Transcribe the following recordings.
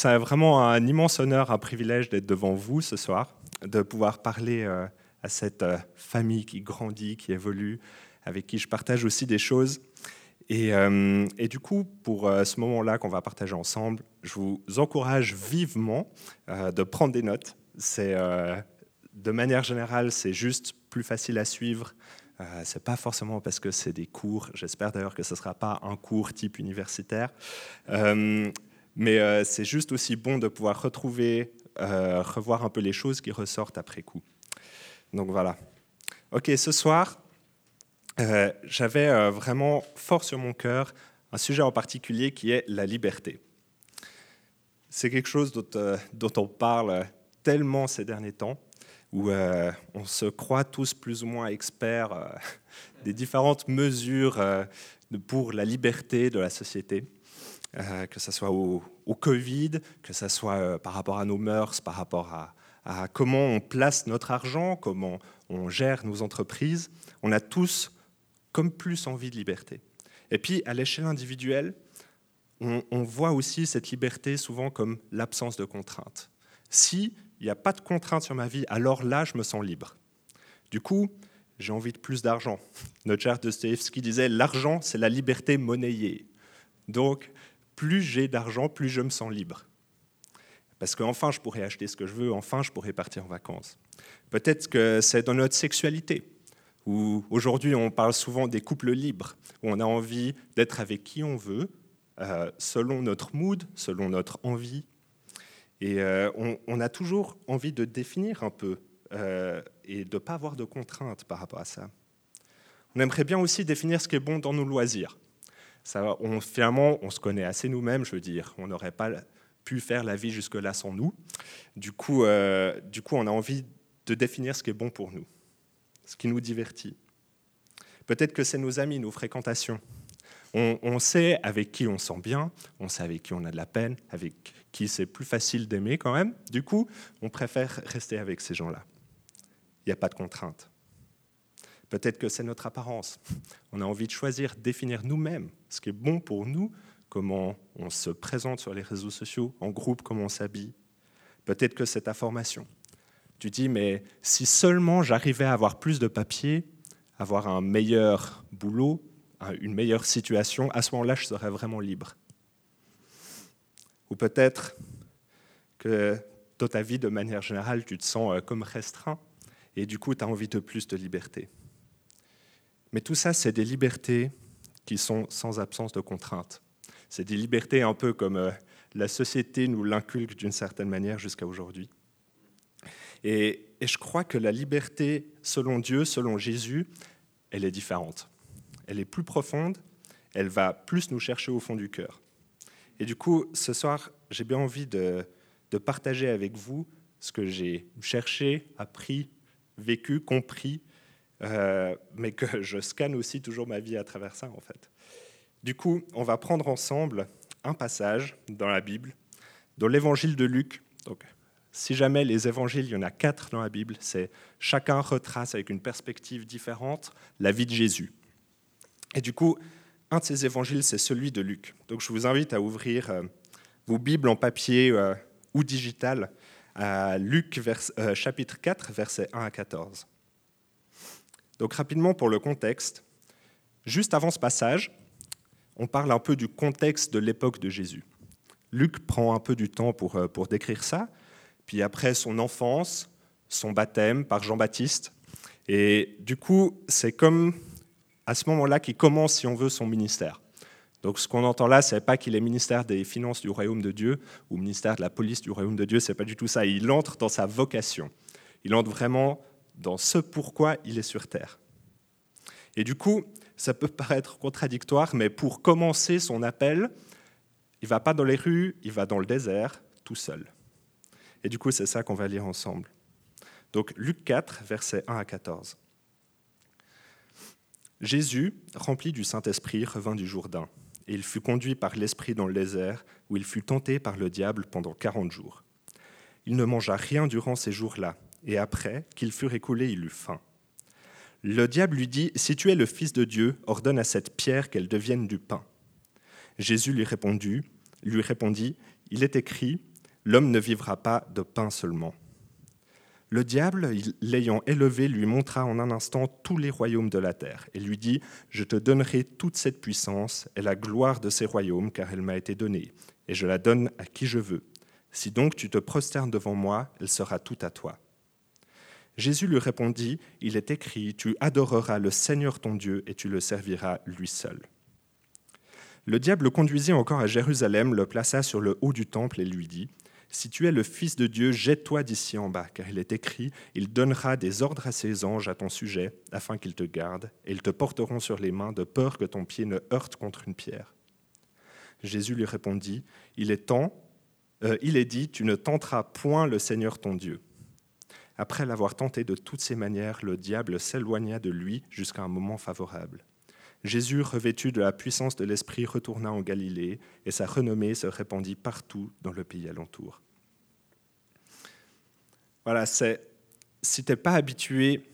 C'est vraiment un immense honneur, un privilège d'être devant vous ce soir, de pouvoir parler euh, à cette euh, famille qui grandit, qui évolue, avec qui je partage aussi des choses. Et, euh, du coup, pour ce moment-là qu'on va partager ensemble, je vous encourage vivement de prendre des notes. C'est de manière générale, c'est juste plus facile à suivre. Euh, c'est pas forcément parce que c'est des cours. J'espère d'ailleurs que ce ne sera pas un cours type universitaire. Mais euh, c'est juste aussi bon de pouvoir retrouver, euh, revoir un peu les choses qui ressortent après coup. Donc voilà. Ok, ce soir, euh, j'avais vraiment fort sur mon cœur un sujet en particulier qui est la liberté. C'est quelque chose dont, on parle tellement ces derniers temps où on se croit tous plus ou moins experts des différentes mesures pour la liberté de la société, que ce soit au, Covid, que ce soit par rapport à nos mœurs, par rapport à, comment on place notre argent, comment on gère nos entreprises. On a tous comme plus envie de liberté. Et puis, à l'échelle individuelle, on, voit aussi cette liberté souvent comme l'absence de contraintes. Si il n'y a pas de contrainte sur ma vie, alors là, je me sens libre. Du coup, j'ai envie de plus d'argent. Notre cher Dostoevsky disait l'argent, c'est la liberté monnayée. Donc, plus j'ai d'argent, plus je me sens libre. Parce qu'enfin, je pourrais acheter ce que je veux, enfin, je pourrais partir en vacances. Peut-être que c'est dans notre sexualité, où aujourd'hui, on parle souvent des couples libres, où on a envie d'être avec qui on veut, euh, selon notre mood, selon notre envie, et euh, on, a toujours envie de définir un peu euh, et de ne pas avoir de contraintes par rapport à ça. On aimerait bien aussi définir ce qui est bon dans nos loisirs. Ça, on, finalement, on se connaît assez nous-mêmes, je veux dire. On n'aurait pas pu faire la vie jusque-là sans nous. Du coup, euh, du coup, on a envie de définir ce qui est bon pour nous, ce qui nous divertit. Peut-être que c'est nos amis, nos fréquentations. On, sait avec qui on sent bien, on sait avec qui on a de la peine, avec qui c'est plus facile d'aimer quand même. Du coup, on préfère rester avec ces gens-là. Il n'y a pas de contrainte. Peut-être que c'est notre apparence. On a envie de choisir, définir nous-mêmes ce qui est bon pour nous, comment on se présente sur les réseaux sociaux, en groupe, comment on s'habille. Peut-être que c'est ta formation. Tu dis, mais si seulement j'arrivais à avoir plus de papier, avoir un meilleur boulot, une meilleure situation, à ce moment-là, je serais vraiment libre. Ou peut-être que dans ta vie, de manière générale, tu te sens euh, comme restreint et du coup, tu as envie de plus de liberté. Mais tout ça, c'est des libertés qui sont sans absence de contraintes. C'est des libertés un peu comme euh, la société nous l'inculque d'une certaine manière jusqu'à aujourd'hui. Et, je crois que la liberté, selon Dieu, selon Jésus, elle est différente. Elle est plus profonde, elle va plus nous chercher au fond du cœur. Et du coup, ce soir, j'ai bien envie de, partager avec vous ce que j'ai cherché, appris, vécu, compris, euh, mais que je scanne aussi toujours ma vie à travers ça, en fait. Du coup, on va prendre ensemble un passage dans la Bible, dans l'évangile de Luc. Donc, si jamais les évangiles, il y en a quatre dans la Bible, c'est chacun retrace avec une perspective différente la vie de Jésus. Et du coup, un de ces évangiles, c'est celui de Luc. Donc je vous invite à ouvrir euh, vos Bibles en papier euh, ou digital à Luc chapitre 4, versets 1 à 14. Donc rapidement pour le contexte, juste avant ce passage, on parle un peu du contexte de l'époque de Jésus. Luc prend un peu du temps pour, pour décrire ça, puis après son enfance, son baptême par Jean-Baptiste. Et du coup, c'est comme à ce moment-là qu'il commence, si on veut, son ministère. Donc ce qu'on entend là, ce n'est pas qu'il est ministère des finances du royaume de Dieu ou ministère de la police du royaume de Dieu, ce n'est pas du tout ça. Il entre dans sa vocation. Il entre vraiment dans ce pourquoi il est sur terre. Et du coup, ça peut paraître contradictoire, mais pour commencer son appel, il va pas dans les rues, il va dans le désert, tout seul. Et du coup, c'est ça qu'on va lire ensemble. Donc Luc 4, versets 1 à 14. Jésus, rempli du Saint-Esprit, revint du Jourdain, et il fut conduit par l'Esprit dans le désert, où il fut tenté par le diable pendant quarante jours. Il ne mangea rien durant ces jours-là, et après qu'il fut écoulé, il eut faim. Le diable lui dit, Si tu es le Fils de Dieu, ordonne à cette pierre qu'elle devienne du pain. Jésus lui répondit, lui répondit, Il est écrit, L'homme ne vivra pas de pain seulement. Le diable, l'ayant élevé, lui montra en un instant tous les royaumes de la terre et lui dit, Je te donnerai toute cette puissance et la gloire de ces royaumes, car elle m'a été donnée, et je la donne à qui je veux. Si donc tu te prosternes devant moi, elle sera toute à toi. Jésus lui répondit, Il est écrit, Tu adoreras le Seigneur ton Dieu et tu le serviras lui seul. Le diable le conduisit encore à Jérusalem, le plaça sur le haut du temple et lui dit, si tu es le Fils de Dieu, jette-toi d'ici en bas, car il est écrit, il donnera des ordres à ses anges à ton sujet, afin qu'ils te gardent, et ils te porteront sur les mains de peur que ton pied ne heurte contre une pierre. Jésus lui répondit, il est temps, euh, il est dit, tu ne tenteras point le Seigneur ton Dieu. Après l'avoir tenté de toutes ces manières, le diable s'éloigna de lui jusqu'à un moment favorable. Jésus, revêtu de la puissance de l'Esprit, retourna en Galilée et sa renommée se répandit partout dans le pays alentour. Voilà, c'est, si tu n'es pas habitué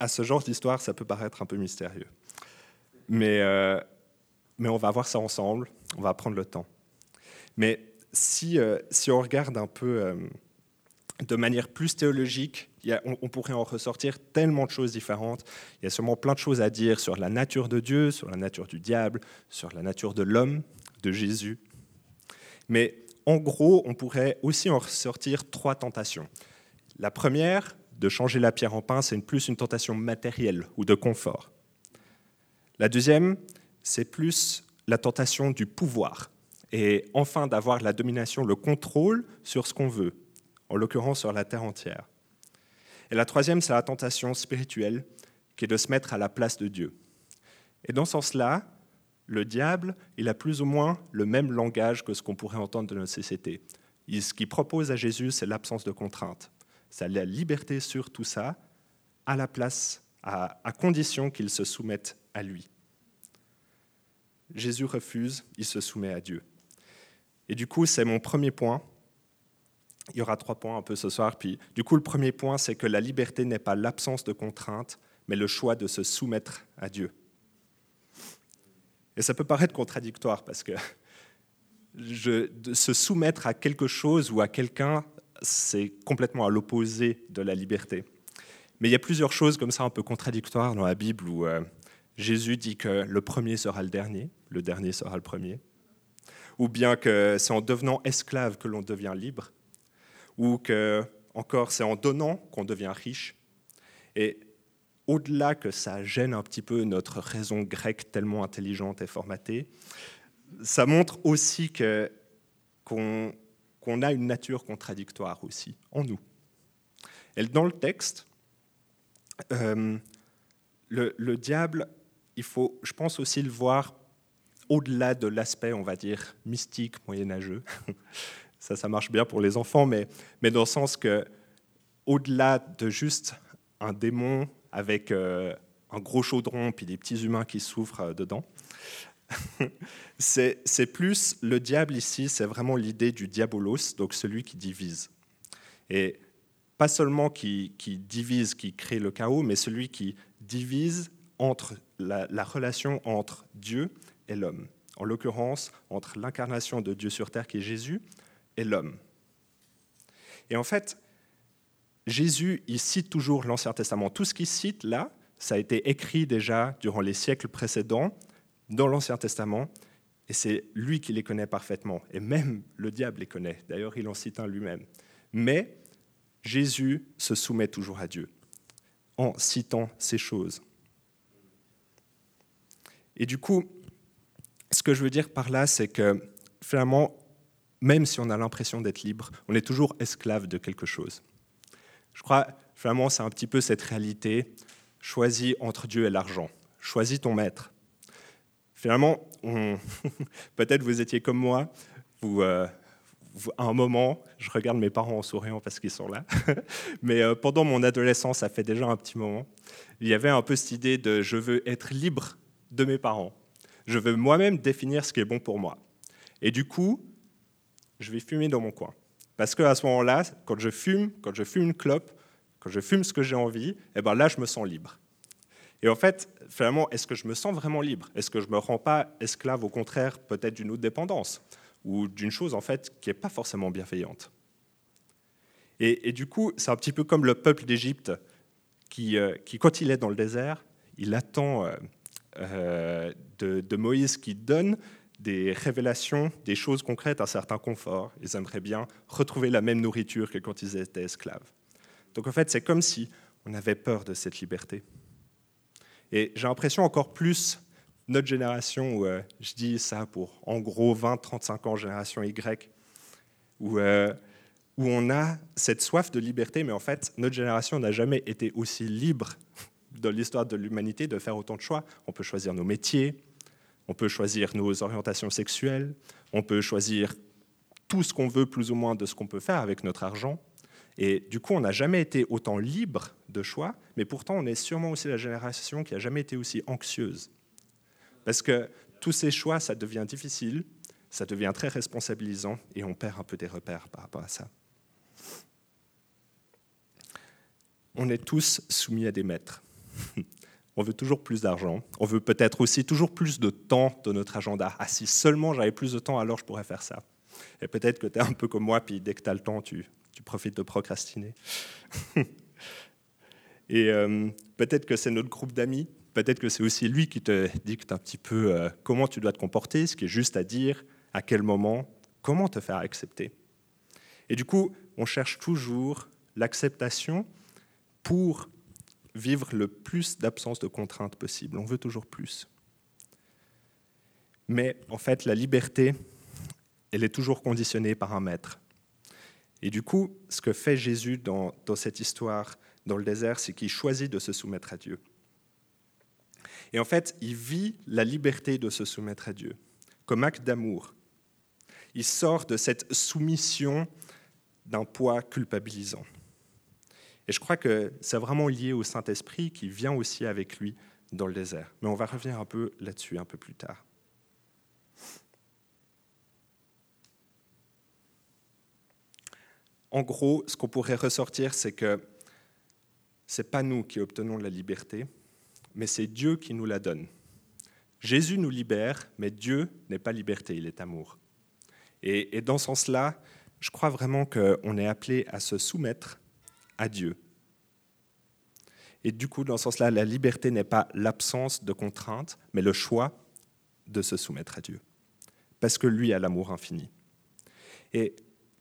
à ce genre d'histoire, ça peut paraître un peu mystérieux. Mais, euh, mais on va voir ça ensemble, on va prendre le temps. Mais si, euh, si on regarde un peu euh, de manière plus théologique, on, pourrait en ressortir tellement de choses différentes. Il y a sûrement plein de choses à dire sur la nature de Dieu, sur la nature du diable, sur la nature de l'homme, de Jésus. Mais en gros, on pourrait aussi en ressortir trois tentations. La première, de changer la pierre en pain, c'est plus une tentation matérielle ou de confort. La deuxième, c'est plus la tentation du pouvoir et enfin d'avoir la domination, le contrôle sur ce qu'on veut, en l'occurrence sur la terre entière. Et la troisième, c'est la tentation spirituelle, qui est de se mettre à la place de Dieu. Et dans ce sens-là, le diable, il a plus ou moins le même langage que ce qu'on pourrait entendre de notre société. Ce qu'il propose à Jésus, c'est l'absence de contrainte. C'est la liberté sur tout ça, à la place, à, à condition qu'il se soumette à lui. Jésus refuse, il se soumet à Dieu. Et du coup, c'est mon premier point, il y aura trois points un peu ce soir. Puis, du coup, le premier point, c'est que la liberté n'est pas l'absence de contraintes, mais le choix de se soumettre à Dieu. Et ça peut paraître contradictoire parce que de se soumettre à quelque chose ou à quelqu'un, c'est complètement à l'opposé de la liberté. Mais il y a plusieurs choses comme ça un peu contradictoires dans la Bible où euh, Jésus dit que le premier sera le dernier, le dernier sera le premier, ou bien que c'est en devenant esclave que l'on devient libre, ou que, encore, c'est en donnant qu'on devient riche. Et au-delà que ça gêne un petit peu notre raison grecque tellement intelligente et formatée, ça montre aussi que, qu'on, qu'on a une nature contradictoire aussi en nous. Et dans le texte, euh, le, le, diable, il faut, je pense aussi le voir au-delà de l'aspect, on va dire, mystique, moyenâgeux. Ça, ça marche bien pour les enfants, mais, mais dans le sens que, au-delà de juste un démon avec euh, un gros chaudron puis des petits humains qui souffrent euh, dedans, c'est plus le diable ici, c'est vraiment l'idée du diabolos, donc celui qui divise. Et pas seulement qui, qui, divise, qui crée le chaos, mais celui qui divise entre la, la relation entre Dieu et l'homme. En l'occurrence, entre l'incarnation de Dieu sur terre qui est Jésus et l'homme. Et en fait, Jésus, il cite toujours l'Ancien Testament. Tout ce qu'il cite là, ça a été écrit déjà durant les siècles précédents dans l'Ancien Testament, et c'est lui qui les connaît parfaitement. Et même le diable les connaît. D'ailleurs, il en cite un lui-même. Mais Jésus se soumet toujours à Dieu en citant ces choses. Et du coup, ce que je veux dire par là, c'est que finalement, même si on a l'impression d'être libre, on est toujours esclave de quelque chose. Je crois, finalement, c'est un petit peu cette réalité. Choisis entre Dieu et l'argent. Choisis ton maître. Finalement, peut-être vous étiez comme moi, vous, euh, à un moment, je regarde mes parents en souriant parce qu'ils sont là, mais euh, pendant mon adolescence, ça fait déjà un petit moment, il y avait un peu cette idée de je veux être libre de mes parents. Je veux moi-même définir ce qui est bon pour moi. Et du coup, je vais fumer dans mon coin. Parce qu'à ce moment-là, quand je fume, quand je fume une clope, quand je fume ce que j'ai envie, eh ben là, je me sens libre. Et en fait, finalement, est-ce que je me sens vraiment libre? Est-ce que je ne me rends pas esclave, au contraire, peut-être d'une autre dépendance? Ou d'une chose, en fait, qui n'est pas forcément bienveillante et, du coup, c'est un petit peu comme le peuple d'Égypte qui, euh, quand il est dans le désert, il attend euh, euh, de, de, Moïse qui donne des révélations, des choses concrètes, un certain confort. Ils aimeraient bien retrouver la même nourriture que quand ils étaient esclaves. Donc en fait, c'est comme si on avait peur de cette liberté. Et j'ai l'impression encore plus, notre génération, où euh, je dis ça pour en gros 20-35 ans, génération Y, où, euh, où on a cette soif de liberté, mais en fait, notre génération n'a jamais été aussi libre dans l'histoire de l'humanité de faire autant de choix. On peut choisir nos métiers, on peut choisir nos orientations sexuelles, on peut choisir tout ce qu'on veut plus ou moins de ce qu'on peut faire avec notre argent. Et du coup, on n'a jamais été autant libre de choix, mais pourtant, on est sûrement aussi la génération qui a jamais été aussi anxieuse. Parce que tous ces choix, ça devient difficile, ça devient très responsabilisant, et on perd un peu des repères par rapport à ça. On est tous soumis à des maîtres. On veut toujours plus d'argent. On veut peut-être aussi toujours plus de temps de notre agenda. Ah, si seulement j'avais plus de temps, alors je pourrais faire ça. Et peut-être que tu es un peu comme moi, puis dès que tu as le temps, tu, profites de procrastiner. Et euh, peut-être que c'est notre groupe d'amis, peut-être que c'est aussi lui qui te dicte un petit peu euh, comment tu dois te comporter, ce qui est juste à dire, à quel moment, comment te faire accepter. Et du coup, on cherche toujours l'acceptation pour vivre le plus d'absence de contraintes possible. On veut toujours plus. Mais en fait, la liberté, elle est toujours conditionnée par un maître. Et du coup, ce que fait Jésus dans, cette histoire dans le désert, c'est qu'il choisit de se soumettre à Dieu. Et en fait, il vit la liberté de se soumettre à Dieu comme acte d'amour. Il sort de cette soumission d'un poids culpabilisant. Et je crois que c'est vraiment lié au Saint-Esprit qui vient aussi avec lui dans le désert. Mais on va revenir un peu là-dessus un peu plus tard. En gros, ce qu'on pourrait ressortir, c'est que ce n'est pas nous qui obtenons la liberté, mais c'est Dieu qui nous la donne. Jésus nous libère, mais Dieu n'est pas liberté, il est amour. Et, et dans ce sens-là, je crois vraiment qu'on est appelé à se soumettre à Dieu. Et du coup, dans ce sens-là, la liberté n'est pas l'absence de contraintes, mais le choix de se soumettre à Dieu. Parce que lui a l'amour infini. Et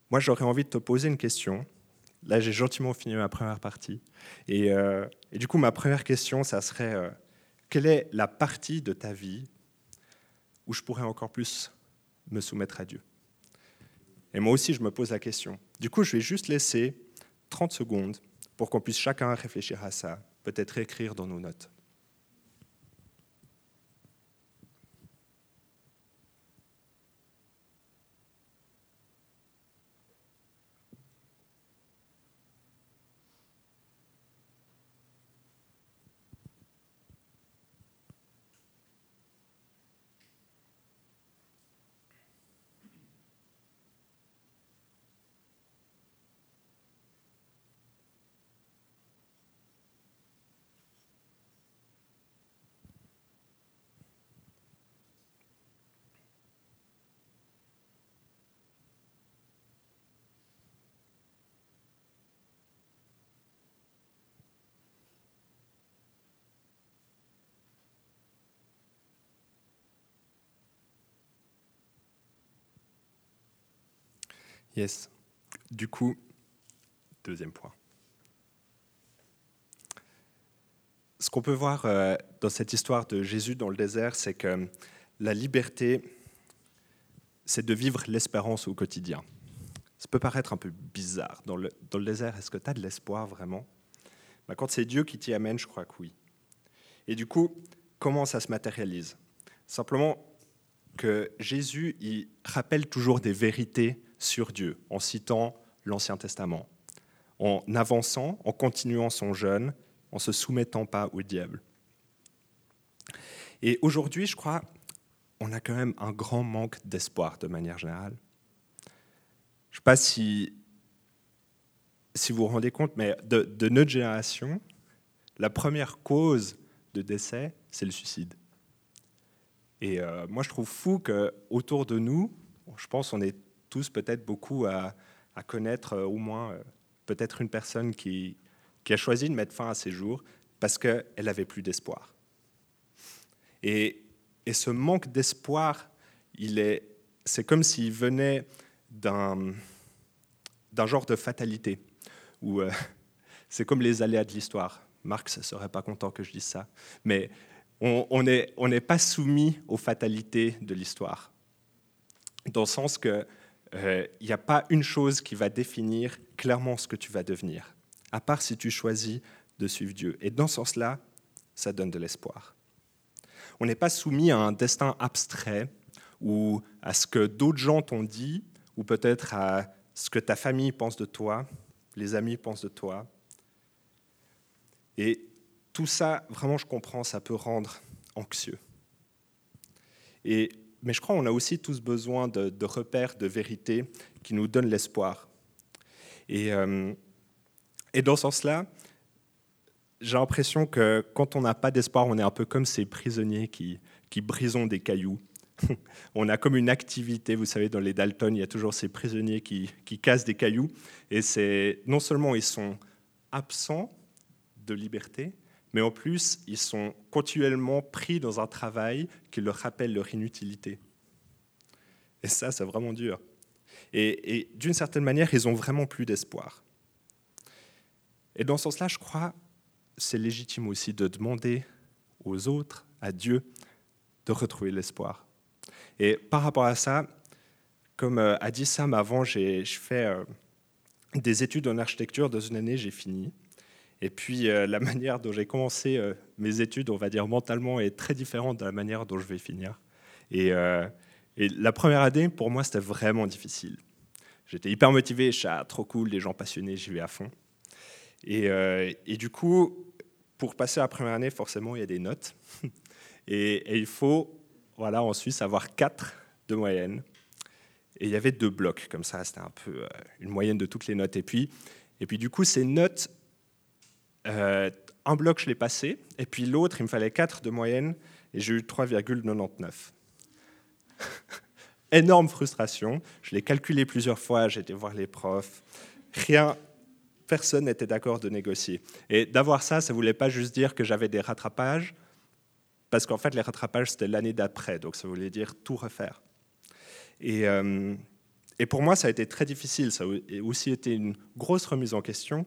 moi, j'aurais envie de te poser une question. Là, j'ai gentiment fini ma première partie. Et, euh, du coup, ma première question, ça serait euh, quelle est la partie de ta vie où je pourrais encore plus me soumettre à Dieu? Et moi aussi, je me pose la question. Du coup, je vais juste laisser 30 secondes pour qu'on puisse chacun réfléchir à ça, peut-être écrire dans nos notes. Yes. Du coup, deuxième point. Ce qu'on peut voir euh, dans cette histoire de Jésus dans le désert, c'est que la liberté, c'est de vivre l'espérance au quotidien. Ça peut paraître un peu bizarre. Dans le, dans le désert, est-ce que tu as de l'espoir vraiment? Ben, Quand c'est Dieu qui t'y amène, je crois que oui. Et du coup, comment ça se matérialise? Simplement que Jésus, il rappelle toujours des vérités sur Dieu en citant l'Ancien Testament, en avançant, en continuant son jeûne, en se soumettant pas au diable. Et aujourd'hui, je crois, on a quand même un grand manque d'espoir de manière générale. Je ne sais pas si, si vous vous rendez compte, mais de, notre génération, la première cause de décès, c'est le suicide. Et euh, moi, je trouve fou qu'autour de nous, je pense qu'on est tous peut-être beaucoup à, connaître euh, au moins euh, peut-être une personne qui, a choisi de mettre fin à ses jours parce qu'elle n'avait plus d'espoir. Et, ce manque d'espoir, c'est comme s'il venait d'un, genre de fatalité, où c'est comme les aléas de l'histoire. Marx ne serait pas content que je dise ça, mais on n'est pas soumis aux fatalités de l'histoire, dans le sens qu'il n'y euh, a pas une chose qui va définir clairement ce que tu vas devenir, à part si tu choisis de suivre Dieu. Et dans ce sens-là, ça donne de l'espoir. On n'est pas soumis à un destin abstrait ou à ce que d'autres gens t'ont dit, ou peut-être à ce que ta famille pense de toi, les amis pensent de toi. Et tout ça, vraiment, je comprends, ça peut rendre anxieux. Et, mais je crois qu'on a aussi tous besoin de, repères, de vérités qui nous donnent l'espoir. Et, euh, et dans ce sens-là, j'ai l'impression que quand on n'a pas d'espoir, on est un peu comme ces prisonniers qui, qui brisons des cailloux. on a comme une activité, vous savez, dans les Dalton, il y a toujours ces prisonniers qui, qui cassent des cailloux. Et c'est non seulement ils sont absents de liberté, mais en plus, ils sont continuellement pris dans un travail qui leur rappelle leur inutilité. Et ça, c'est vraiment dur. Et, d'une certaine manière, ils ont vraiment plus d'espoir. Et dans ce sens-là, je crois, c'est légitime aussi de demander aux autres, à Dieu, de retrouver l'espoir. Et par rapport à ça, comme euh, a dit Sam avant, j'ai fait euh, des études en architecture. Dans une année, j'ai fini. Et puis euh, la manière dont j'ai commencé euh, mes études, on va dire mentalement, est très différente de la manière dont je vais finir. Et, euh, la première année, pour moi, c'était vraiment difficile. J'étais hyper motivé, je ah, trop cool, des gens passionnés, j'y vais à fond. Et, et, du coup, pour passer la première année, forcément, il y a des notes. Et, il faut, voilà, en Suisse, avoir 4 de moyenne. Et il y avait deux blocs, comme ça, c'était un peu une moyenne de toutes les notes. Et puis, et puis du coup, ces notes euh, un bloc, je l'ai passé, et puis l'autre, il me fallait 4 de moyenne, et j'ai eu 3,99. Énorme frustration. Je l'ai calculé plusieurs fois, j'ai été voir les profs. Rien, personne n'était d'accord de négocier. Et d'avoir ça, ça ne voulait pas juste dire que j'avais des rattrapages, parce qu'en fait, les rattrapages, c'était l'année d'après, donc ça voulait dire tout refaire. Et, euh, et, pour moi, ça a été très difficile. Ça a aussi été une grosse remise en question.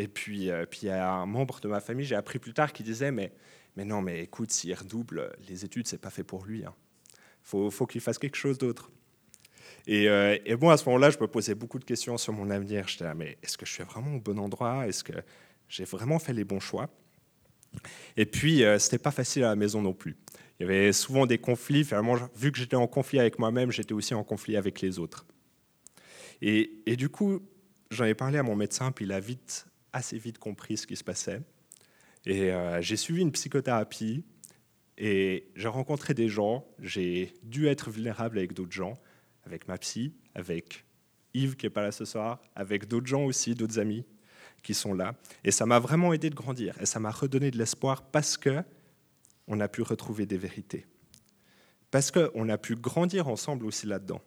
Et puis, euh, puis il un membre de ma famille, j'ai appris plus tard, qui disait mais, mais non, mais écoute, s'il redouble, les études, c'est pas fait pour lui. Hein. faut, faut qu'il fasse quelque chose d'autre. Et, euh, et, moi, à ce moment-là, je me posais beaucoup de questions sur mon avenir. J'étais là, mais est-ce que je suis vraiment au bon endroit? Est-ce que j'ai vraiment fait les bons choix? Et puis, euh, c'était pas facile à la maison non plus. Il y avait souvent des conflits. Finalement, vu que j'étais en conflit avec moi-même, j'étais aussi en conflit avec les autres. Et, et du coup, j'en ai parlé à mon médecin, puis il a vite assez vite compris ce qui se passait. Et euh, j'ai suivi une psychothérapie et j'ai rencontré des gens. J'ai dû être vulnérable avec d'autres gens, avec ma psy, avec Yves qui n'est pas là ce soir, avec d'autres gens aussi, d'autres amis qui sont là. Et ça m'a vraiment aidé de grandir et ça m'a redonné de l'espoir parce que on a pu retrouver des vérités. Parce qu'on a pu grandir ensemble aussi là-dedans.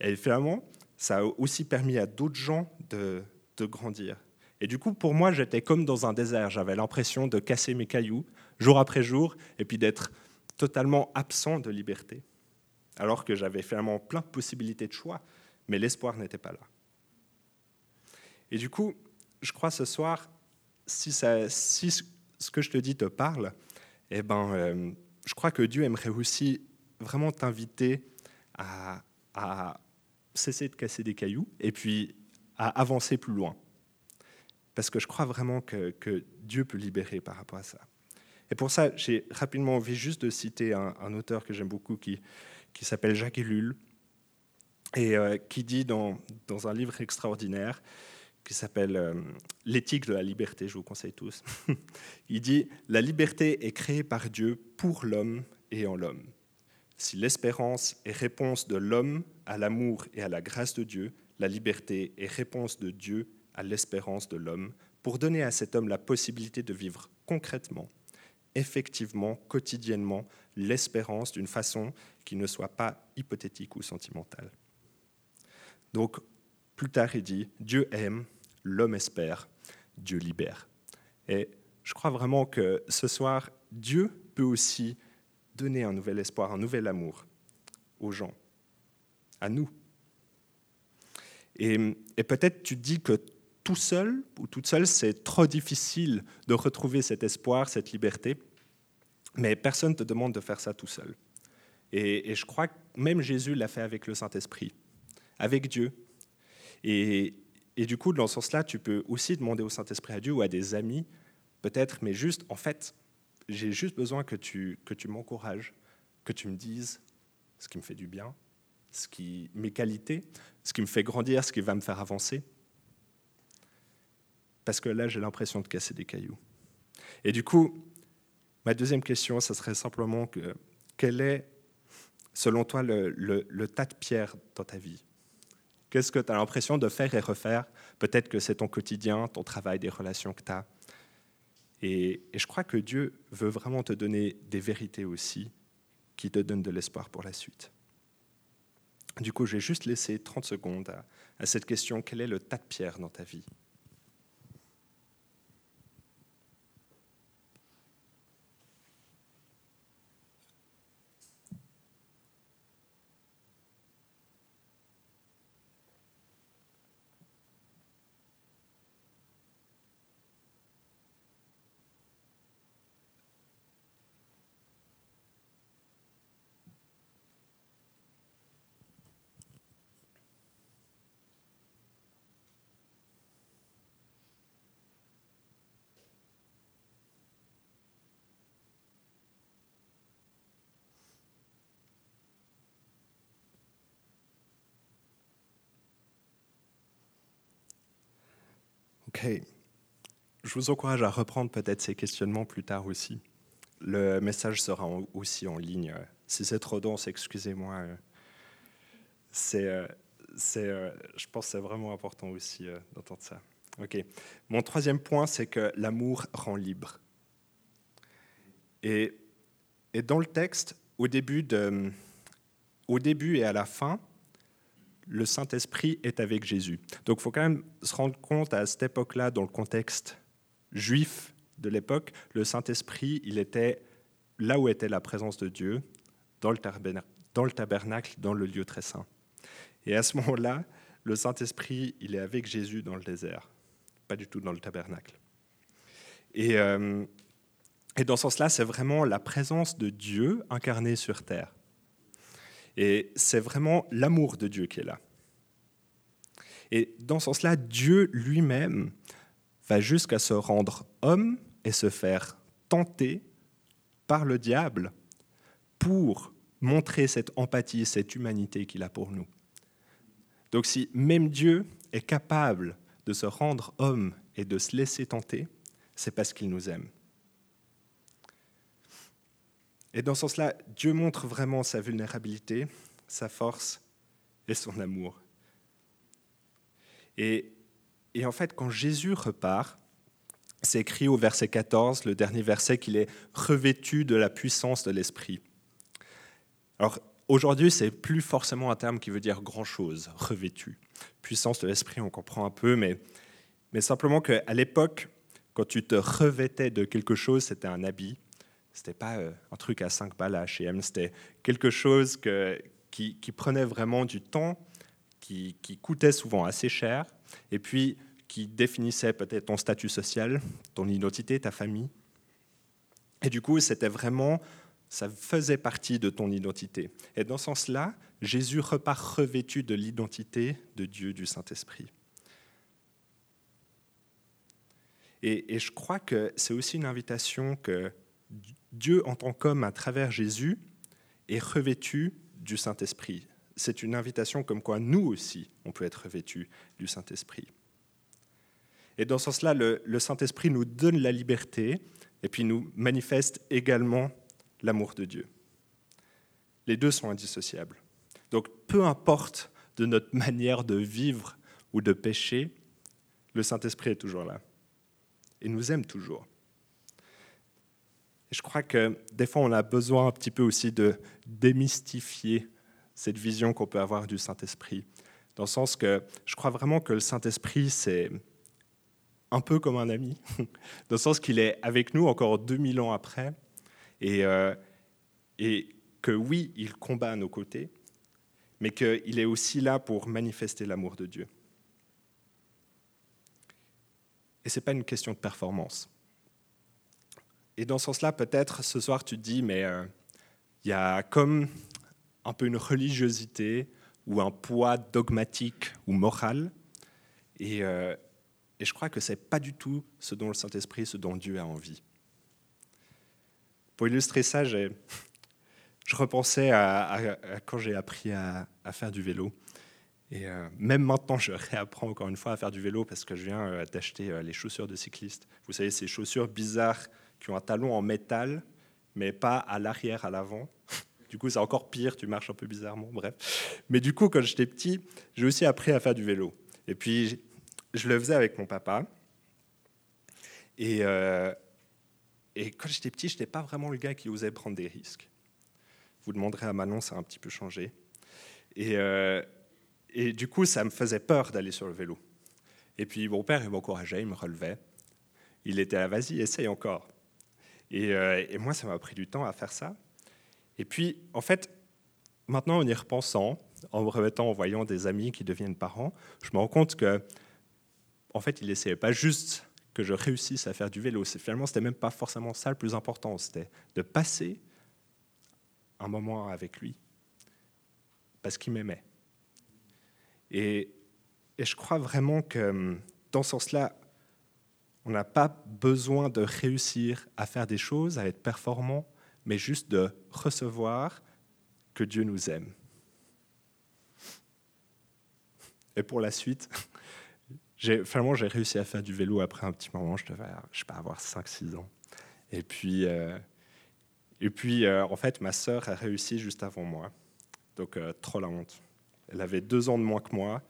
Et finalement, ça a aussi permis à d'autres gens de, de grandir et du coup, pour moi, j'étais comme dans un désert. J'avais l'impression de casser mes cailloux jour après jour et puis d'être totalement absent de liberté. Alors que j'avais finalement plein de possibilités de choix, mais l'espoir n'était pas là. Et du coup, je crois ce soir, si, ce que je te dis te parle, eh ben, euh, je crois que Dieu aimerait aussi vraiment t'inviter à cesser de casser des cailloux et puis à avancer plus loin parce que je crois vraiment que, Dieu peut libérer par rapport à ça. Et pour ça, j'ai rapidement envie juste de citer un, auteur que j'aime beaucoup qui, qui s'appelle Jacques Ellul. et euh, qui dit dans, dans, un livre extraordinaire qui s'appelle euh, L'éthique de la liberté, je vous conseille tous, il dit La liberté est créée par Dieu pour l'homme et en l'homme. Si l'espérance est réponse de l'homme à l'amour et à la grâce de Dieu, la liberté est réponse de Dieu l'espérance de l'homme pour donner à cet homme la possibilité de vivre concrètement, effectivement, quotidiennement, l'espérance d'une façon qui ne soit pas hypothétique ou sentimentale. Donc, plus tard, il dit, Dieu aime, l'homme espère, Dieu libère. Et je crois vraiment que ce soir, Dieu peut aussi donner un nouvel espoir, un nouvel amour aux gens, à nous. Et, peut-être tu dis que tout seul ou toute seule, c'est trop difficile de retrouver cet espoir, cette liberté, mais personne ne te demande de faire ça tout seul. Et, je crois que même Jésus l'a fait avec le Saint-Esprit, avec Dieu. Et, et du coup, dans ce sens-là, tu peux aussi demander au Saint-Esprit à Dieu ou à des amis, peut-être, mais juste, en fait, j'ai juste besoin que tu, que tu m'encourages, que tu me dises ce qui me fait du bien, ce qui, mes qualités, ce qui me fait grandir, ce qui va me faire avancer. Parce que là, j'ai l'impression de casser des cailloux. Et du coup, ma deuxième question, ce serait simplement que, quel est, selon toi, le tas de pierres dans ta vie? Qu'est-ce que tu as l'impression de faire et refaire? Peut-être que c'est ton quotidien, ton travail, des relations que tu as. Et, je crois que Dieu veut vraiment te donner des vérités aussi qui te donnent de l'espoir pour la suite. Du coup, j'ai juste laissé 30 secondes à cette question, quel est le tas de pierres dans ta vie? Ok. Je vous encourage à reprendre peut-être ces questionnements plus tard aussi. Le message sera aussi en ligne. Si c'est trop dense, excusez-moi. C'est, euh, c'est, euh, je pense que c'est vraiment important aussi euh, d'entendre ça. Ok. Mon troisième point, c'est que l'amour rend libre. Et, et dans le texte, au début, de, au début et à la fin, le Saint-Esprit est avec Jésus. Donc il faut quand même se rendre compte à cette époque-là, dans le contexte juif de l'époque, le Saint-Esprit, il était là où était la présence de Dieu, dans le, tabernacle, dans le lieu très saint. Et à ce moment-là, le Saint-Esprit, il est avec Jésus dans le désert, pas du tout dans le tabernacle. Et, euh, et dans ce sens-là, c'est vraiment la présence de Dieu incarnée sur terre. Et c'est vraiment l'amour de Dieu qui est là. Et dans ce sens-là, Dieu lui-même va jusqu'à se rendre homme et se faire tenter par le diable pour montrer cette empathie, cette humanité qu'il a pour nous. Donc si même Dieu est capable de se rendre homme et de se laisser tenter, c'est parce qu'il nous aime. Et dans ce sens-là, Dieu montre vraiment sa vulnérabilité, sa force et son amour. Et, en fait, quand Jésus repart, c'est écrit au verset 14, le dernier verset, qu'il est revêtu de la puissance de l'Esprit. Alors, aujourd'hui, c'est plus forcément un terme qui veut dire grand-chose, revêtu. Puissance de l'Esprit, on comprend un peu, mais, mais simplement qu'à l'époque, quand tu te revêtais de quelque chose, c'était un habit, c'était pas euh, un truc à 5 balles à H&M, c'était quelque chose qui, prenait vraiment du temps, qui, coûtait souvent assez cher, et puis qui définissait peut-être ton statut social, ton identité, ta famille. Et du coup, c'était vraiment, ça faisait partie de ton identité. Et dans ce sens-là, Jésus repart revêtu de l'identité de Dieu, du Saint-Esprit. et, je crois que c'est aussi une invitation que Dieu en tant qu'homme à travers Jésus est revêtu du Saint-Esprit. c'est une invitation comme quoi nous aussi, on peut être revêtus du Saint-Esprit. Et dans ce sens-là, le, le Saint-Esprit nous donne la liberté et puis nous manifeste également l'amour de Dieu. Les deux sont indissociables. Donc peu importe de notre manière de vivre ou de pécher, le Saint-Esprit est toujours là et nous aime toujours. Je crois que des fois, on a besoin un petit peu aussi de démystifier cette vision qu'on peut avoir du Saint-Esprit, dans le sens que je crois vraiment que le Saint-Esprit, c'est un peu comme un ami, dans le sens qu'il est avec nous encore 2000 ans après, et, euh, et que oui, il combat à nos côtés, mais qu'il est aussi là pour manifester l'amour de Dieu. Et ce n'est pas une question de performance. Et dans ce sens-là, peut-être ce soir, tu te dis, mais euh, il y a comme un peu une religiosité ou un poids dogmatique ou moral. Et, euh, je crois que ce n'est pas du tout ce dont le Saint-Esprit, ce dont Dieu a envie. Pour illustrer ça, je repensais à, quand j'ai appris à, faire du vélo. Et euh, même maintenant, je réapprends encore une fois à faire du vélo parce que je viens d'acheter les chaussures de cycliste. Vous savez, ces chaussures bizarres qui ont un talon en métal, mais pas à l'arrière, à l'avant. Du coup, c'est encore pire, tu marches un peu bizarrement, bref. Mais du coup, quand j'étais petit, j'ai aussi appris à faire du vélo. Et puis, je le faisais avec mon papa. Et, et quand j'étais petit, je n'étais pas vraiment le gars qui osait prendre des risques. Vous demanderez à Manon, ça a un petit peu changé. Et, et du coup, ça me faisait peur d'aller sur le vélo. Et puis mon père, il m'encourageait, il me relevait. Il était là, vas-y, essaye encore. Et, euh, et moi, ça m'a pris du temps à faire ça. Et puis, en fait, maintenant, en y repensant, en me remettant, en voyant des amis qui deviennent parents, je me rends compte que, en fait, il n'essayait pas juste que je réussisse à faire du vélo. Finalement, c'était même pas forcément ça le plus important. C'était de passer un moment avec lui, parce qu'il m'aimait. Et, je crois vraiment que hum, dans ce sens-là, on n'a pas besoin de réussir à faire des choses, à être performant, mais juste de recevoir que Dieu nous aime. Et pour la suite, finalement, j'ai réussi à faire du vélo après un petit moment. Je devais, je sais pas, avoir 5-6 ans. Et puis, euh, et puis euh, en fait, ma sœur a réussi juste avant moi. Donc, euh, trop la honte. Elle avait deux ans de moins que moi,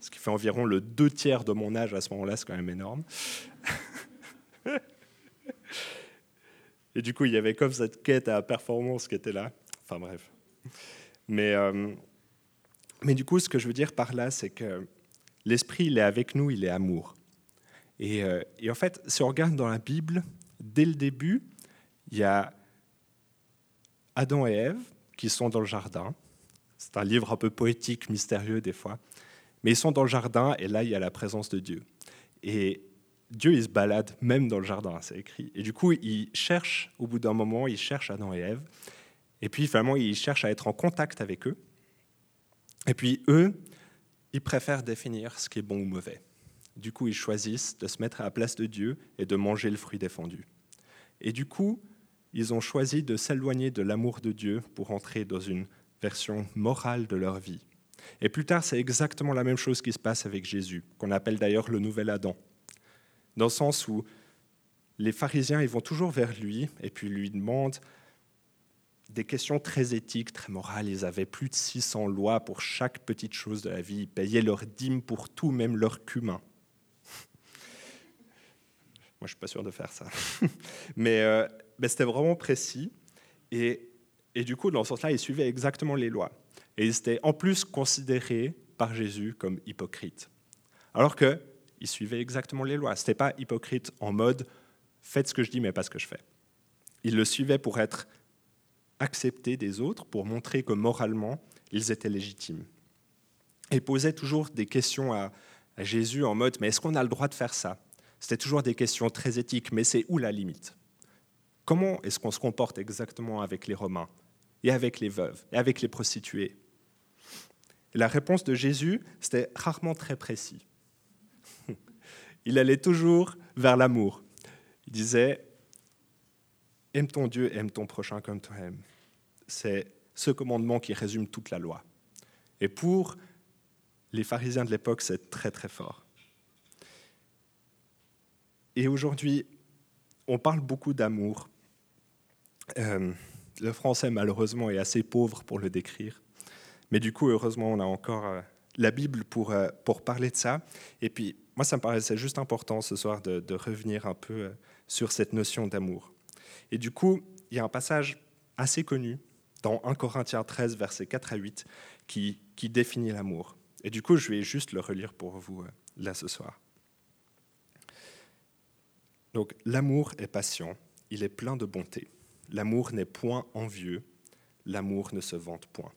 ce qui fait environ le deux tiers de mon âge à ce moment-là, c'est quand même énorme. Et du coup, il y avait comme cette quête à performance qui était là. Enfin bref. Mais, euh, mais du coup, ce que je veux dire par là, c'est que l'Esprit, il est avec nous, il est amour. Et, euh, et, en fait, si on regarde dans la Bible, dès le début, il y a Adam et Ève qui sont dans le jardin. C'est un livre un peu poétique, mystérieux des fois. Mais ils sont dans le jardin et là, il y a la présence de Dieu. Et Dieu, il se balade même dans le jardin, c'est écrit. Et du coup, il cherche, au bout d'un moment, il cherche Adam et Ève. Et puis, finalement, il cherche à être en contact avec eux. Et puis, eux, ils préfèrent définir ce qui est bon ou mauvais. Du coup, ils choisissent de se mettre à la place de Dieu et de manger le fruit défendu. Et du coup, ils ont choisi de s'éloigner de l'amour de Dieu pour entrer dans une version morale de leur vie. Et plus tard, c'est exactement la même chose qui se passe avec Jésus, qu'on appelle d'ailleurs le nouvel Adam, dans le sens où les pharisiens ils vont toujours vers lui et puis lui demandent des questions très éthiques, très morales. Ils avaient plus de 600 lois pour chaque petite chose de la vie. Ils payaient leur dîme pour tout, même leur cumin. Moi, je ne suis pas sûr de faire ça. Mais, euh, mais c'était vraiment précis. Et et du coup, dans ce sens-là, ils suivaient exactement les lois. Et ils étaient en plus considérés par Jésus comme hypocrites. Alors qu'ils suivaient exactement les lois. Ce n'était pas hypocrite en mode faites ce que je dis, mais pas ce que je fais. Ils le suivaient pour être acceptés des autres, pour montrer que moralement, ils étaient légitimes. Et ils posaient toujours des questions à Jésus en mode mais est-ce qu'on a le droit de faire ça? C'était toujours des questions très éthiques, mais c'est où la limite? Comment est-ce qu'on se comporte exactement avec les Romains et avec les veuves, et avec les prostituées? la réponse de Jésus, c'était rarement très précis. Il allait toujours vers l'amour. Il disait, aime ton Dieu, aime ton prochain comme toi-même. C'est ce commandement qui résume toute la loi. Et pour les pharisiens de l'époque, c'est très très fort. Et aujourd'hui, on parle beaucoup d'amour. Euh, le français, malheureusement, est assez pauvre pour le décrire. Mais du coup, heureusement, on a encore euh, la Bible pour, euh, pour parler de ça. Et puis, moi, ça me paraissait juste important ce soir de, revenir un peu sur cette notion d'amour. Et du coup, il y a un passage assez connu dans 1 Corinthiens 13, versets 4 à 8, qui, qui définit l'amour. Et du coup, je vais juste le relire pour vous là ce soir. Donc, l'amour est patient, il est plein de bonté. L'amour n'est point envieux, l'amour ne se vante point.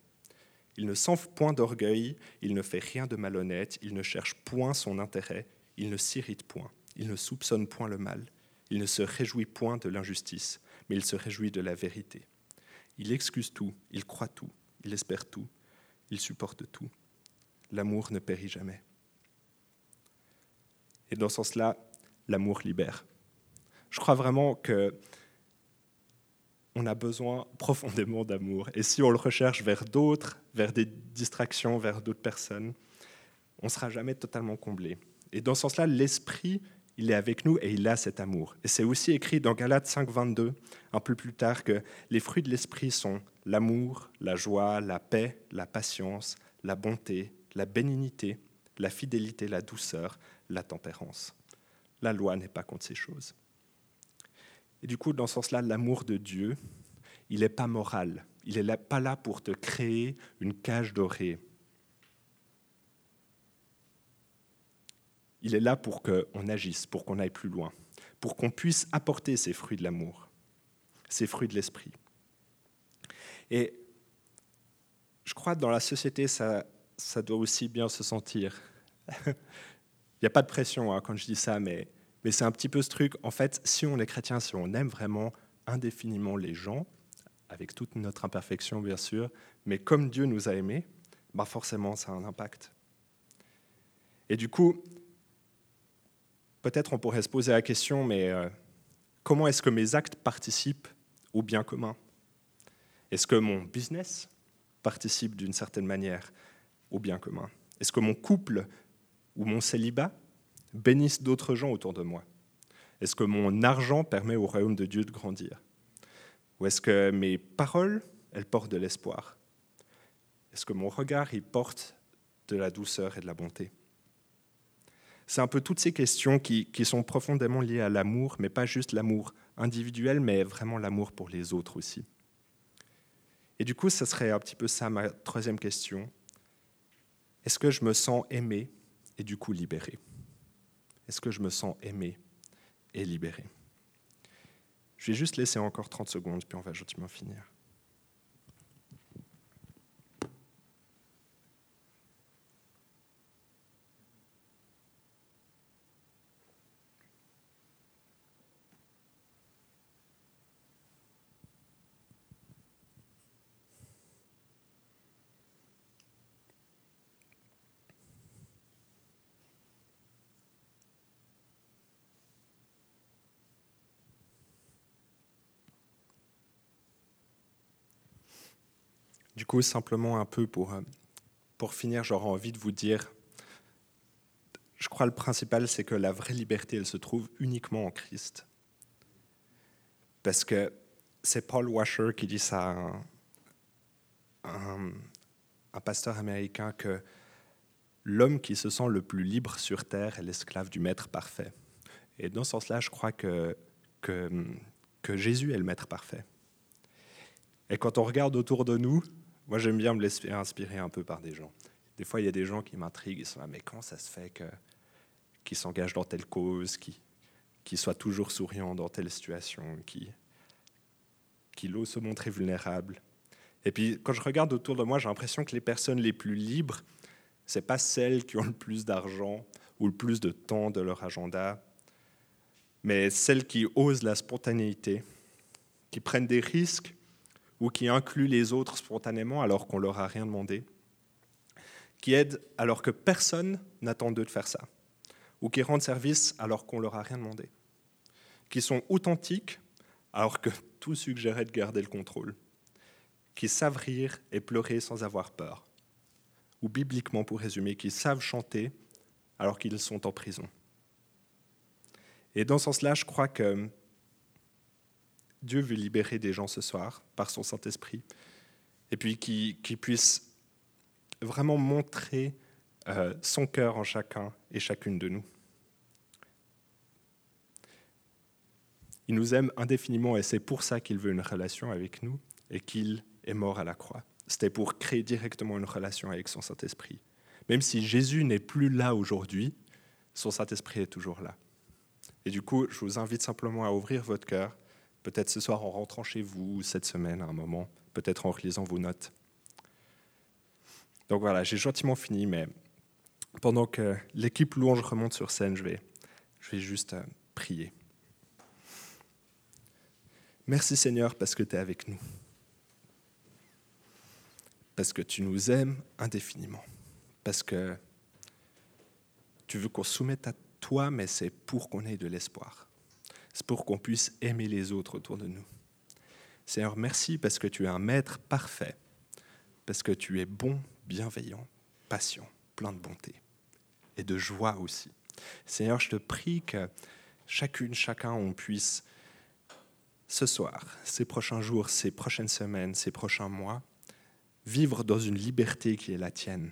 Il ne s'enfle point d'orgueil, il ne fait rien de malhonnête, il ne cherche point son intérêt, il ne s'irrite point, il ne soupçonne point le mal, il ne se réjouit point de l'injustice, mais il se réjouit de la vérité. Il excuse tout, il croit tout, il espère tout, il supporte tout. L'amour ne périt jamais. Et dans ce sens-là, l'amour libère. Je crois vraiment que on a besoin profondément d'amour. Et si on le recherche vers d'autres, vers des distractions, vers d'autres personnes, on ne sera jamais totalement comblé. Et dans ce sens-là, l'esprit, il est avec nous et il a cet amour. Et c'est aussi écrit dans Galates 5, 22, un peu plus tard, que les fruits de l'esprit sont l'amour, la joie, la paix, la patience, la bonté, la bénignité, la fidélité, la douceur, la tempérance. La loi n'est pas contre ces choses. Et du coup, dans ce sens-là, l'amour de Dieu, il n'est pas moral. Il n'est pas là pour te créer une cage dorée. Il est là pour qu'on agisse, pour qu'on aille plus loin, pour qu'on puisse apporter ces fruits de l'amour, ces fruits de l'esprit. Et je crois que dans la société, ça, doit aussi bien se sentir. Il n'y a pas de pression hein, quand je dis ça, mais mais c'est un petit peu ce truc, en fait, si on est chrétien, si on aime vraiment indéfiniment les gens, avec toute notre imperfection bien sûr, mais comme Dieu nous a aimés, bah forcément ça a un impact. Et du coup, peut-être on pourrait se poser la question, mais euh, comment est-ce que mes actes participent au bien commun? Est-ce que mon business participe d'une certaine manière au bien commun? Est-ce que mon couple ou mon célibat bénissent d'autres gens autour de moi? Est-ce que mon argent permet au royaume de Dieu de grandir? Ou est-ce que mes paroles, elles portent de l'espoir? Est-ce que mon regard, il porte de la douceur et de la bonté? C'est un peu toutes ces questions qui, qui sont profondément liées à l'amour, mais pas juste l'amour individuel, mais vraiment l'amour pour les autres aussi. Et du coup, ce serait un petit peu ça ma troisième question. Est-ce que je me sens aimé et du coup libéré? Est-ce que je me sens aimé et libéré? Je vais juste laisser encore 30 secondes, puis on va gentiment finir. Coup, simplement un peu pour, euh, pour finir, j'aurais envie de vous dire, je crois le principal, c'est que la vraie liberté, elle se trouve uniquement en Christ. Parce que c'est Paul Washer qui dit ça à un, pasteur américain que l'homme qui se sent le plus libre sur terre est l'esclave du maître parfait. Et dans ce sens-là, je crois que, que Jésus est le maître parfait. Et quand on regarde autour de nous, moi, j'aime bien me laisser inspirer un peu par des gens. Des fois, il y a des gens qui m'intriguent. Ils sont là, mais comment ça se fait que, qu'ils s'engagent dans telle cause, qui, qui soient toujours souriants dans telle situation, qui, qui se montrer vulnérables. Et puis, quand je regarde autour de moi, j'ai l'impression que les personnes les plus libres, ce pas celles qui ont le plus d'argent ou le plus de temps de leur agenda, mais celles qui osent la spontanéité, qui prennent des risques ou qui inclut les autres spontanément alors qu'on leur a rien demandé, qui aident alors que personne n'attend d'eux de faire ça, ou qui rendent service alors qu'on leur a rien demandé, qui sont authentiques alors que tout suggérait de garder le contrôle, qui savent rire et pleurer sans avoir peur, ou bibliquement pour résumer, qui savent chanter alors qu'ils sont en prison. Et dans ce sens-là, je crois que Dieu veut libérer des gens ce soir par son Saint-Esprit, et puis qui, puisse vraiment montrer euh, son cœur en chacun et chacune de nous. Il nous aime indéfiniment et c'est pour ça qu'il veut une relation avec nous et qu'il est mort à la croix. C'était pour créer directement une relation avec son Saint-Esprit. Même si Jésus n'est plus là aujourd'hui, son Saint-Esprit est toujours là. Et du coup, je vous invite simplement à ouvrir votre cœur, peut-être ce soir en rentrant chez vous, cette semaine à un moment, peut-être en relisant vos notes. Donc voilà, j'ai gentiment fini, mais pendant que l'équipe louange remonte sur scène, je vais, je vais juste euh, prier. Merci Seigneur parce que tu es avec nous. Parce que tu nous aimes indéfiniment. Parce que tu veux qu'on soumette à toi, mais c'est pour qu'on ait de l'espoir. C'est pour qu'on puisse aimer les autres autour de nous. Seigneur, merci parce que tu es un maître parfait. Parce que tu es bon, bienveillant, patient, plein de bonté et de joie aussi. Seigneur, je te prie que chacune, chacun, on puisse ce soir, ces prochains jours, ces prochaines semaines, ces prochains mois, vivre dans une liberté qui est la tienne.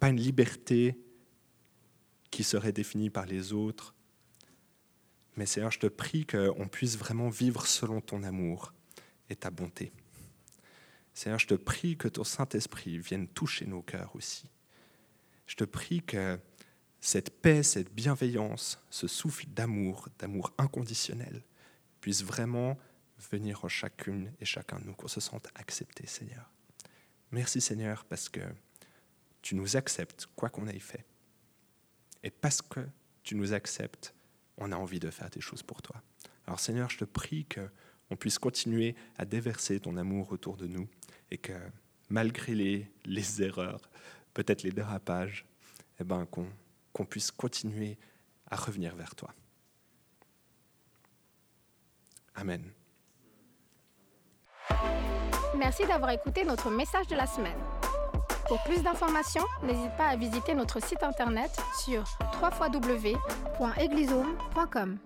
Pas une liberté qui serait définie par les autres, mais Seigneur, je te prie qu'on puisse vraiment vivre selon ton amour et ta bonté. Seigneur, je te prie que ton Saint-Esprit vienne toucher nos cœurs aussi. Je te prie que cette paix, cette bienveillance, ce souffle d'amour, d'amour inconditionnel, puisse vraiment venir en chacune et chacun de nous, qu'on se sente accepté, Seigneur. Merci, Seigneur, parce que tu nous acceptes, quoi qu'on ait fait. Et parce que tu nous acceptes, on a envie de faire des choses pour toi. Alors, Seigneur, je te prie qu'on puisse continuer à déverser ton amour autour de nous et que, malgré les, les erreurs, peut-être les dérapages, eh ben, qu'on puisse continuer à revenir vers toi. Amen. Merci d'avoir écouté notre message de la semaine. Pour plus d'informations, n'hésite pas à visiter notre site internet sur www.eglisome.com.